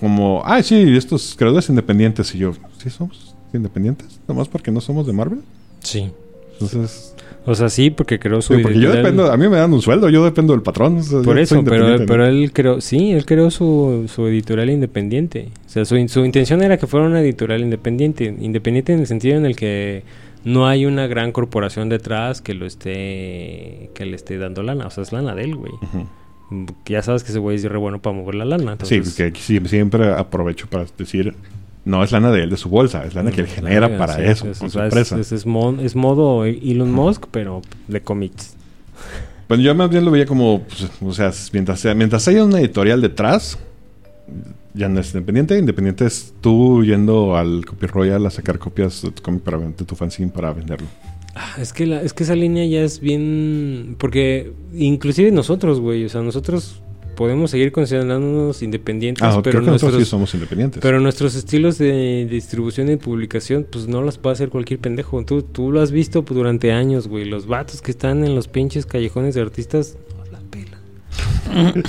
Como, ah, sí, estos creadores independientes. Y yo, ¿sí somos independientes? Nomás porque no somos de Marvel. Sí. Entonces, O sea, sí, porque creó su porque yo dependo, a mí me dan un sueldo, yo dependo del patrón. o sea, Por eso, pero, él creó, sí, él creó su, su editorial independiente. O sea, su, su intención era que fuera una editorial independiente. Independiente en el sentido en el que no hay una gran corporación detrás que lo esté, que le esté dando lana. O sea, es lana de él, güey. Que Ya sabes que ese güey es re bueno para mover la lana. Sí, entonces- porque aquí sí- siempre aprovecho para decir, no es lana de él, de su bolsa, es lana que él genera para sí, eso, es- con su empresa. Es, es mo- es modo Elon Musk, pero de cómics. Bueno, yo más bien lo veía como, pues, o sea, mientras, sea- mientras haya una editorial detrás, ya no es independiente. Independiente es tú yendo al Copy Royal a sacar copias de tu cómic para de tu fanzine para venderlo. Ah, Es que, la, es que esa línea ya es bien... Porque inclusive nosotros, güey, o sea, nosotros podemos seguir considerándonos independientes, Ah, pero, creo que nosotros sí nuestros, somos independientes. pero nuestros estilos de distribución y publicación, pues no las puede hacer cualquier pendejo. Tú, tú lo has visto pues, durante años, güey. Los vatos que están en los pinches callejones de artistas, no la pela.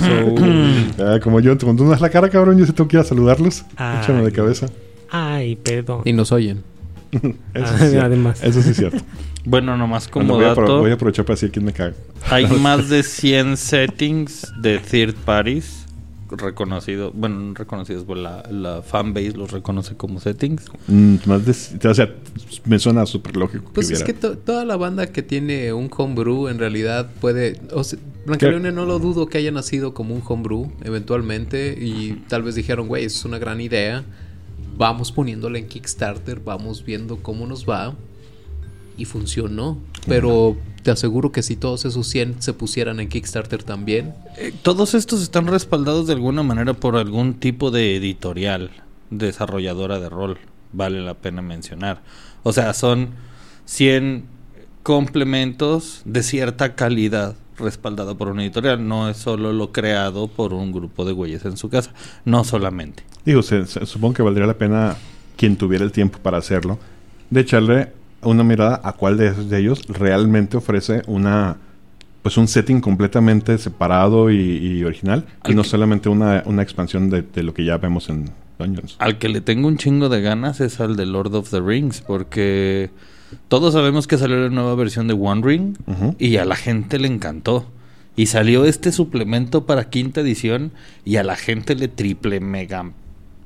So, Ah, como yo, cuando tú das la cara, cabrón, yo sí tengo que ir a saludarlos. Ay. Échame de cabeza. ay, perdón. Y nos oyen. Eso, Ah, sí además. Eso sí es cierto. Bueno, nomás Bueno, como voy, a, dato, voy a aprovechar para decir quién me caga. hay más de 100 settings de third parties reconocidos. Bueno, no reconocidos, pues la, la fanbase los reconoce como settings. Mm, más de, o sea, me suena súper lógico Pues que es que to- toda la banda que tiene un homebrew en realidad puede... O sea, no lo dudo que haya nacido como un homebrew eventualmente y tal vez dijeron, güey, es una gran idea. Vamos poniéndola en Kickstarter, vamos viendo cómo nos va. Y funcionó. Pero te aseguro que si todos esos 100 se pusieran en Kickstarter también, Eh, todos estos están respaldados de alguna manera por algún tipo de editorial, desarrolladora de rol, vale la pena mencionar. O sea, son 100 complementos de cierta calidad respaldado por una editorial, no es solo lo creado por un grupo de güeyes en su casa, no solamente. Digo, se- se- supongo que valdría la pena quien tuviera el tiempo para hacerlo, de echarle una mirada a cuál de de ellos realmente ofrece una pues un setting completamente separado y, y original y no que- solamente una, una expansión de, de lo que ya vemos en Dungeons. Al que le tengo un chingo de ganas es al de Lord of the Rings, porque todos sabemos que salió la nueva versión de One Ring y a la gente le encantó. Y salió este suplemento para quinta edición y a la gente le triple mega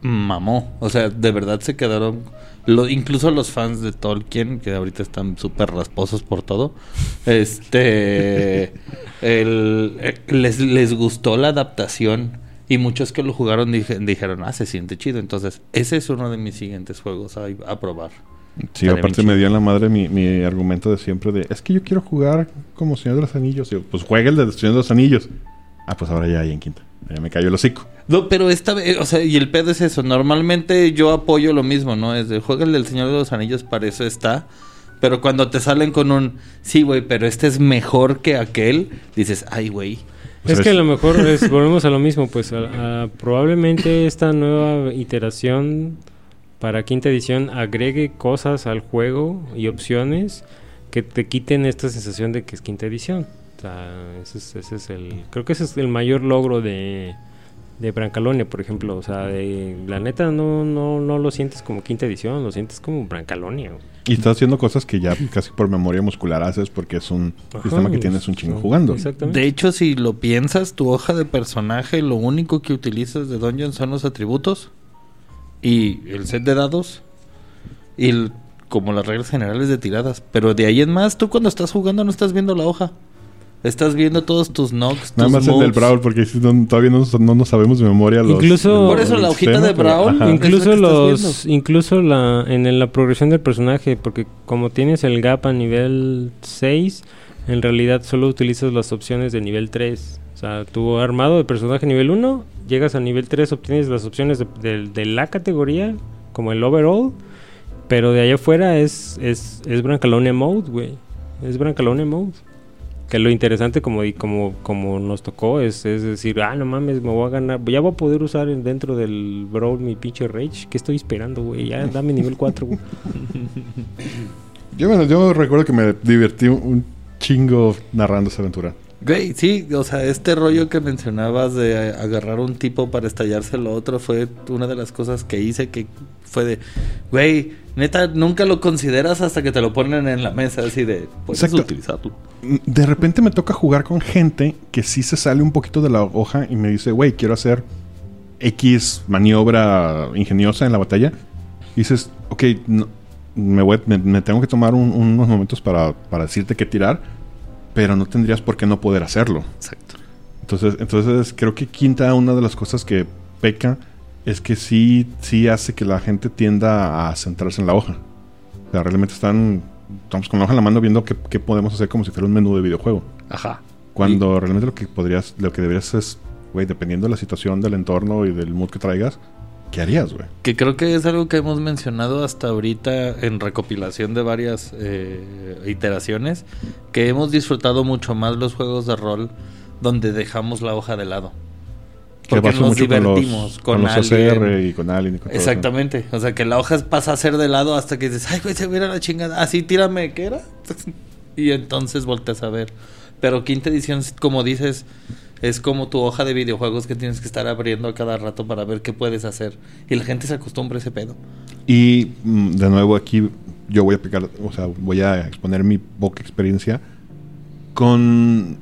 mamó. O sea, de verdad se quedaron. Lo, incluso los fans de Tolkien, que ahorita están súper rasposos por todo, este. el- eh, les, les gustó la adaptación. Y muchos que lo jugaron dije- dijeron, ah, se siente chido. Entonces, ese es uno de mis siguientes juegos a, a probar. Sí, Estaría aparte me dio en la madre mi, mi argumento de siempre de es que yo quiero jugar como Señor de los Anillos. Pues juega el de Señor de los Anillos. Ah, pues ahora ya hay en quinta. Ya me cayó el hocico. No, pero esta vez, o sea, y el pedo es eso. Normalmente yo apoyo lo mismo, ¿no? Es de juega el del Señor de los Anillos, para eso está. Pero cuando te salen con un, sí, güey, pero este es mejor que aquel, dices, ay, güey. Pues es que a lo mejor es- volvemos a lo mismo, pues a- a- probablemente esta nueva iteración para quinta edición agregue cosas al juego y opciones que te quiten esta sensación de que es quinta edición. Ese es, ese es el, creo que ese es el mayor logro de, de Brancalonia, por ejemplo. O sea, de, la neta no, no, no lo sientes como quinta edición, lo sientes como Brancalonia. Y está haciendo cosas que ya casi por memoria muscular haces porque es un Ajá, sistema que tienes un chingo jugando. Exactamente. De hecho, si lo piensas, tu hoja de personaje, lo único que utilizas de Dungeon son los atributos y el set de dados y el- como las reglas generales de tiradas. Pero de ahí en más, tú cuando estás jugando no estás viendo la hoja. Estás viendo todos tus knocks, Nada tus más el del moves. Brawl porque si no- todavía no, no nos sabemos de memoria los... Incluso- Por eso la hojita de Brawl, incluso los incluso la en el- la progresión del personaje porque como tienes el gap a nivel 6 en realidad solo utilizas las opciones de nivel 3 o sea tu armado de personaje nivel 1 llegas a nivel 3 obtienes las opciones de, de- de la categoría como el overall pero de allá afuera es es es Brancalonia mode güey. Es Brancalonia mode que lo interesante como como como nos tocó es, es decir, ah, no mames, me voy a ganar, ya voy a poder usar en- dentro del Brawl mi pinche Rage. ¿Qué estoy esperando, güey? Ya dame nivel 4, güey. Yo, bueno, yo recuerdo que me divertí un chingo narrando esa aventura. Güey, sí, o sea, este rollo que mencionabas de agarrar un tipo para estallárselo a otro fue una de las cosas que hice que fue de, güey, neta, nunca lo consideras hasta que te lo ponen en la mesa, así de, puedes Exacto. utilizarlo. De repente me toca jugar con gente que sí se sale un poquito de la hoja y me dice, güey, quiero hacer X maniobra ingeniosa en la batalla. Y dices, ok, no- me, voy- me- me tengo que tomar un- unos momentos para, para decirte qué tirar, pero no tendrías por qué no poder hacerlo. Exacto. Entonces, entonces creo que quinta, una de las cosas que peca es que sí, sí hace que la gente tienda a centrarse en la hoja. O sea, realmente están, estamos con la hoja en la mano viendo qué, qué podemos hacer como si fuera un menú de videojuego. Ajá. Cuando realmente lo que podrías, lo que deberías es, güey, dependiendo de la situación, del entorno y del mood que traigas, ¿qué harías, güey? Que creo que es algo que hemos mencionado hasta ahorita en recopilación de varias eh, iteraciones, que hemos disfrutado mucho más los juegos de rol donde dejamos la hoja de lado. Que Porque nos mucho con los- divertimos con, con los y con Alien y con todo eso. Exactamente. O sea, que la hoja pasa a ser de lado hasta que dices, ay, güey, se mira la chingada. Así, tírame, ¿qué era? y entonces volteas a ver. Pero quinta edición, como dices, es como tu hoja de videojuegos que tienes que estar abriendo a cada rato para ver qué puedes hacer. Y la gente se acostumbra a ese pedo. Y mm, de nuevo aquí yo voy a aplicar, o sea, voy a exponer mi poca experiencia. Con,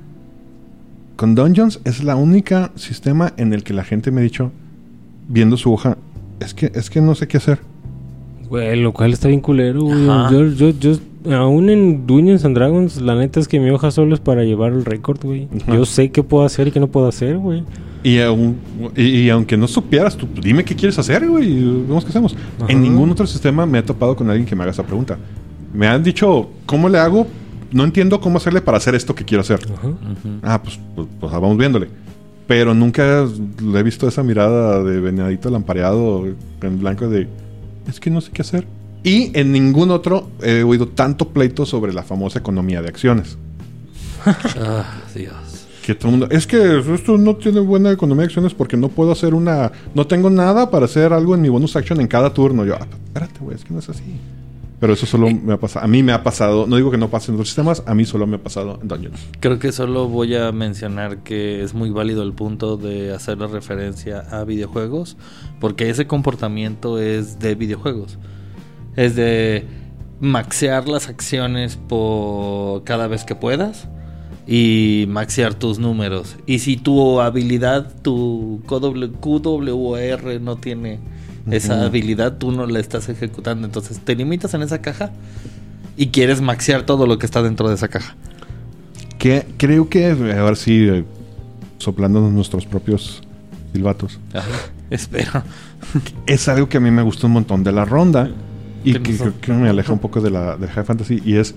con Dungeons es la única sistema en el que la gente me ha dicho, viendo su hoja, es que, es que no sé qué hacer. Güey, lo cual está bien culero, güey. Yo, yo, yo, aún en Dungeons and Dragons, la neta es que mi hoja solo es para llevar el récord, güey. Ajá. Yo sé qué puedo hacer y qué no puedo hacer, güey. Y, aun- y, y aunque no supieras, tú dime qué quieres hacer, güey, y vemos qué hacemos. Ajá. En ningún otro sistema me he topado con alguien que me haga esa pregunta. Me han dicho, ¿cómo le hago? No entiendo cómo hacerle para hacer esto que quiero hacer. Ajá. Ah, pues, pues, pues, ah, vamos viéndole. Pero nunca le he visto esa mirada de venadito lampareado en blanco de, es que no sé qué hacer. Y en ningún otro he oído tanto pleito sobre la famosa economía de acciones. Ah, Dios. Que todo el mundo, es que esto no tiene buena economía de acciones porque no puedo hacer una, no tengo nada para hacer algo en mi bonus action en cada turno. Yo, ah, espérate, güey, es que no es así. Pero eso solo me ha pasado, a mí me ha pasado, no digo que no pase en otros sistemas, a mí solo me ha pasado en Dungeons. Creo que solo voy a mencionar que es muy válido el punto de hacer la referencia a videojuegos, porque ese comportamiento es de videojuegos. Es de maxear las acciones por cada vez que puedas y maxear tus números. Y si tu habilidad, tu QW QWR no tiene esa habilidad, tú no la estás ejecutando. Entonces te limitas en esa caja y quieres maxear todo lo que está dentro de esa caja. Que creo que, a ver si eh, soplándonos nuestros propios silbatos, Ajá, espero. es algo que a mí me gusta un montón de la ronda y ¿Qué que creo que me aleja un poco de la de High Fantasy y es,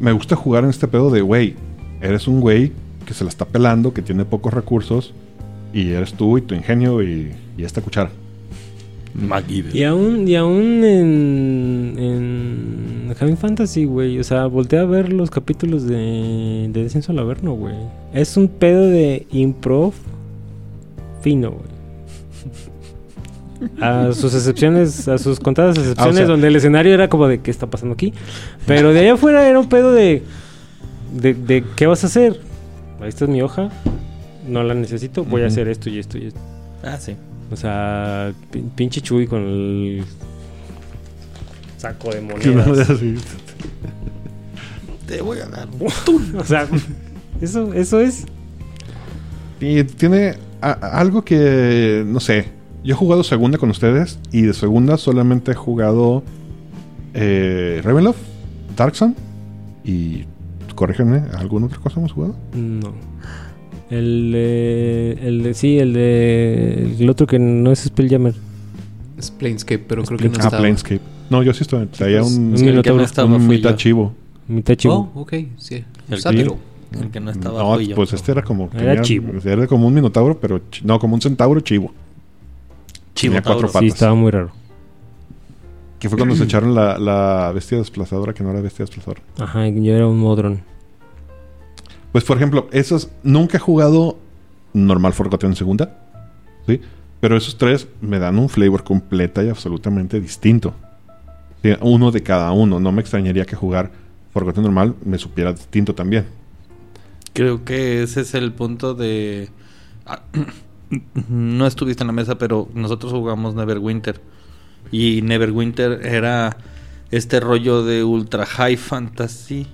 me gusta jugar en este pedo de, güey, eres un güey que se la está pelando, que tiene pocos recursos y eres tú y tu ingenio y, y esta cuchara. Y aún, y aún en, en Having Fantasy, güey. O sea, voltea a ver los capítulos de, de Descenso al Averno, güey. Es un pedo de improv fino, güey. A sus excepciones, a sus contadas excepciones, sea- donde el escenario era como de qué está pasando aquí. Pero de allá afuera era un pedo de, de, de qué vas a hacer. Ahí está mi hoja, no la necesito, voy a hacer esto y esto y esto. Ah, sí. O sea, pin- pinche Chuy con el saco de monedas. Te voy a dar o sea, eso, eso es. Y tiene a- algo que, no sé, yo he jugado segunda con ustedes y de segunda solamente he jugado eh, Ravenloft, Darkson y, corrígeme, ¿alguna otra cosa hemos jugado? No. El de, el de, sí, el de, el otro que no es Spelljammer. Es Planescape, pero creo que no ah, estaba. Planescape. No, yo sí estoy. Traía pues, un, un El que minotauro. no estaba un mitad yo. chivo. Mitad chivo. Oh, ok, sí. El Sátiro. El que no estaba No, yo. pues este era como. Era chivo. Era como un minotauro, pero. No, como un centauro chivo. Chivo tenía cuatro patas. Sí, estaba muy raro. Que fue cuando se echaron la, la bestia desplazadora, que no era bestia desplazadora. Ajá, yo era un modrón. Pues, por ejemplo, esos. Nunca he jugado normal Forgotten en segunda. ¿Sí? Pero esos tres me dan un flavor completa y absolutamente distinto. Uno de cada uno. No me extrañaría que jugar Forgotten normal me supiera distinto también. Creo que ese es el punto de... Ah, no estuviste en la mesa, pero nosotros jugamos Neverwinter. Y Neverwinter era este rollo de ultra high fantasy.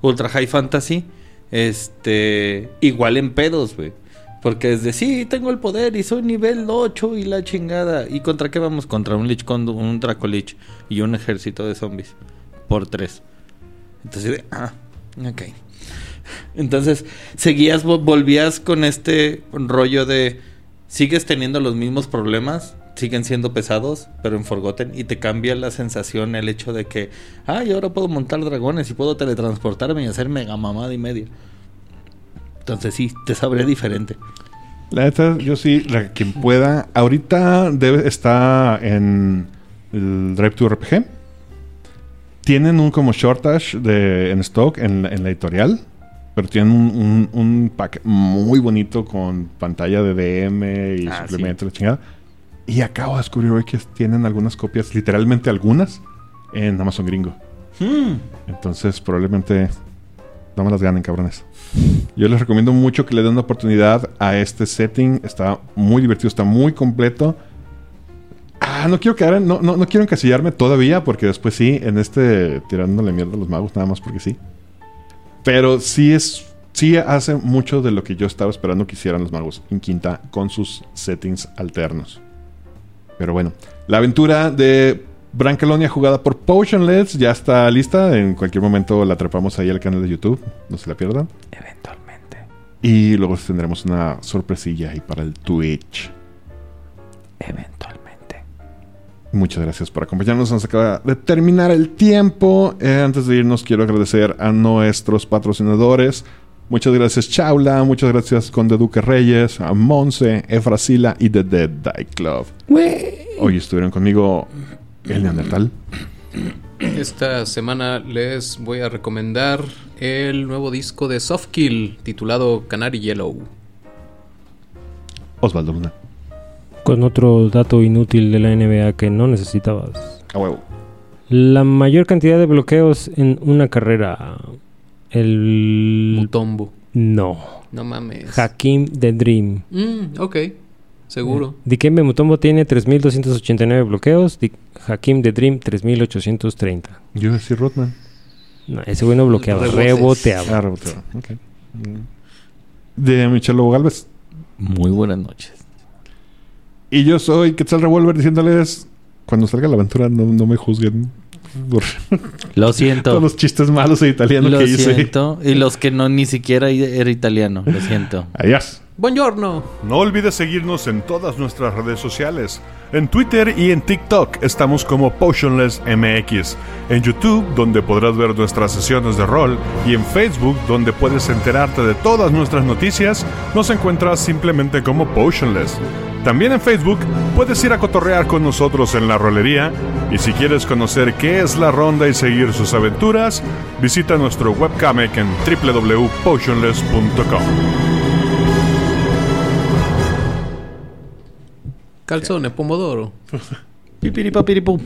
Ultra high fantasy. Este... Igual en pedos, güey. Porque es de, sí, tengo el poder y soy nivel 8 y la chingada. ¿Y contra qué vamos? Contra un Lich un Dracolich y un ejército de zombies. Por tres. Entonces, ah, ok. Entonces, seguías, vo- volvías con este rollo de, sigues teniendo los mismos problemas, siguen siendo pesados, pero en Forgotten, y te cambia la sensación, el hecho de que, ay, ahora puedo montar dragones y puedo teletransportarme y hacer mega mamada y media. Entonces sí, te sabré diferente. La neta, yo sí, la, quien pueda. Ahorita debe está en el Drive to RPG. Tienen un como shortage de, en stock en, la- en la editorial. Pero tienen un, un- un pack muy bonito con pantalla de DM y Ah, suplemento, la chingada. Y acabo de descubrir hoy que tienen algunas copias, literalmente algunas, en Amazon Gringo. Entonces, probablemente no me las ganen, cabrones. Yo les recomiendo mucho que le den una oportunidad a este setting. Está muy divertido, está muy completo. Ah, no quiero quedar en- no, no, no quiero encasillarme todavía, porque después sí, en este tirándole mierda a los magos, nada más porque sí. Pero sí es. Sí hace mucho de lo que yo estaba esperando que hicieran los magos en quinta con sus settings alternos. Pero bueno, la aventura de Brancalonia jugada por Potionless ya está lista. En cualquier momento la atrapamos ahí al canal de YouTube. No se la pierdan. Eventualmente. Y luego tendremos una sorpresilla ahí para el Twitch. Eventualmente. Muchas gracias por acompañarnos. Nos acaba de terminar el tiempo. Eh, antes de irnos, quiero agradecer a nuestros patrocinadores. Muchas gracias, Chaula. Muchas gracias, Conde Duque Reyes, a Monse, Efrasila y The Dead Die Club. Hoy estuvieron conmigo el Neandertal. Esta semana les voy a recomendar el nuevo disco de Softkill titulado Canary Yellow. Osvaldo Luna. Con otro dato inútil de la NBA que no necesitabas. A huevo. La mayor cantidad de bloqueos en una carrera. El... Mutombo. No. No mames. Hakim The Dream. Mm, ok. Seguro. Dikembe Mutombo tiene 3.289 bloqueos. Di- Hakim The Dream 3.830. Yo iba a decir Rodman. No, ese güey no bloqueaba, Rebotes. reboteaba. Ah. Mm. De Michelo Galvez. Muy buenas noches. Y yo soy Quetzal Revolver diciéndoles: cuando salga la aventura, no, no me juzguen Lo siento. todos los chistes malos de italiano Lo que hice. siento. Y los que no ni siquiera era italiano. Lo siento. Adiós. Buongiorno. No olvides seguirnos en todas nuestras redes sociales. En Twitter y en TikTok estamos como Potionless MX. En YouTube, donde podrás ver nuestras sesiones de rol. Y en Facebook, donde puedes enterarte de todas nuestras noticias, nos encuentras simplemente como Potionless. También en Facebook puedes ir a cotorrear con nosotros en la rolería. Y si quieres conocer qué es la ronda y seguir sus aventuras, visita nuestro webcomic en www.potionless.com. Calzone, pomodoro. Pipiripapiripum.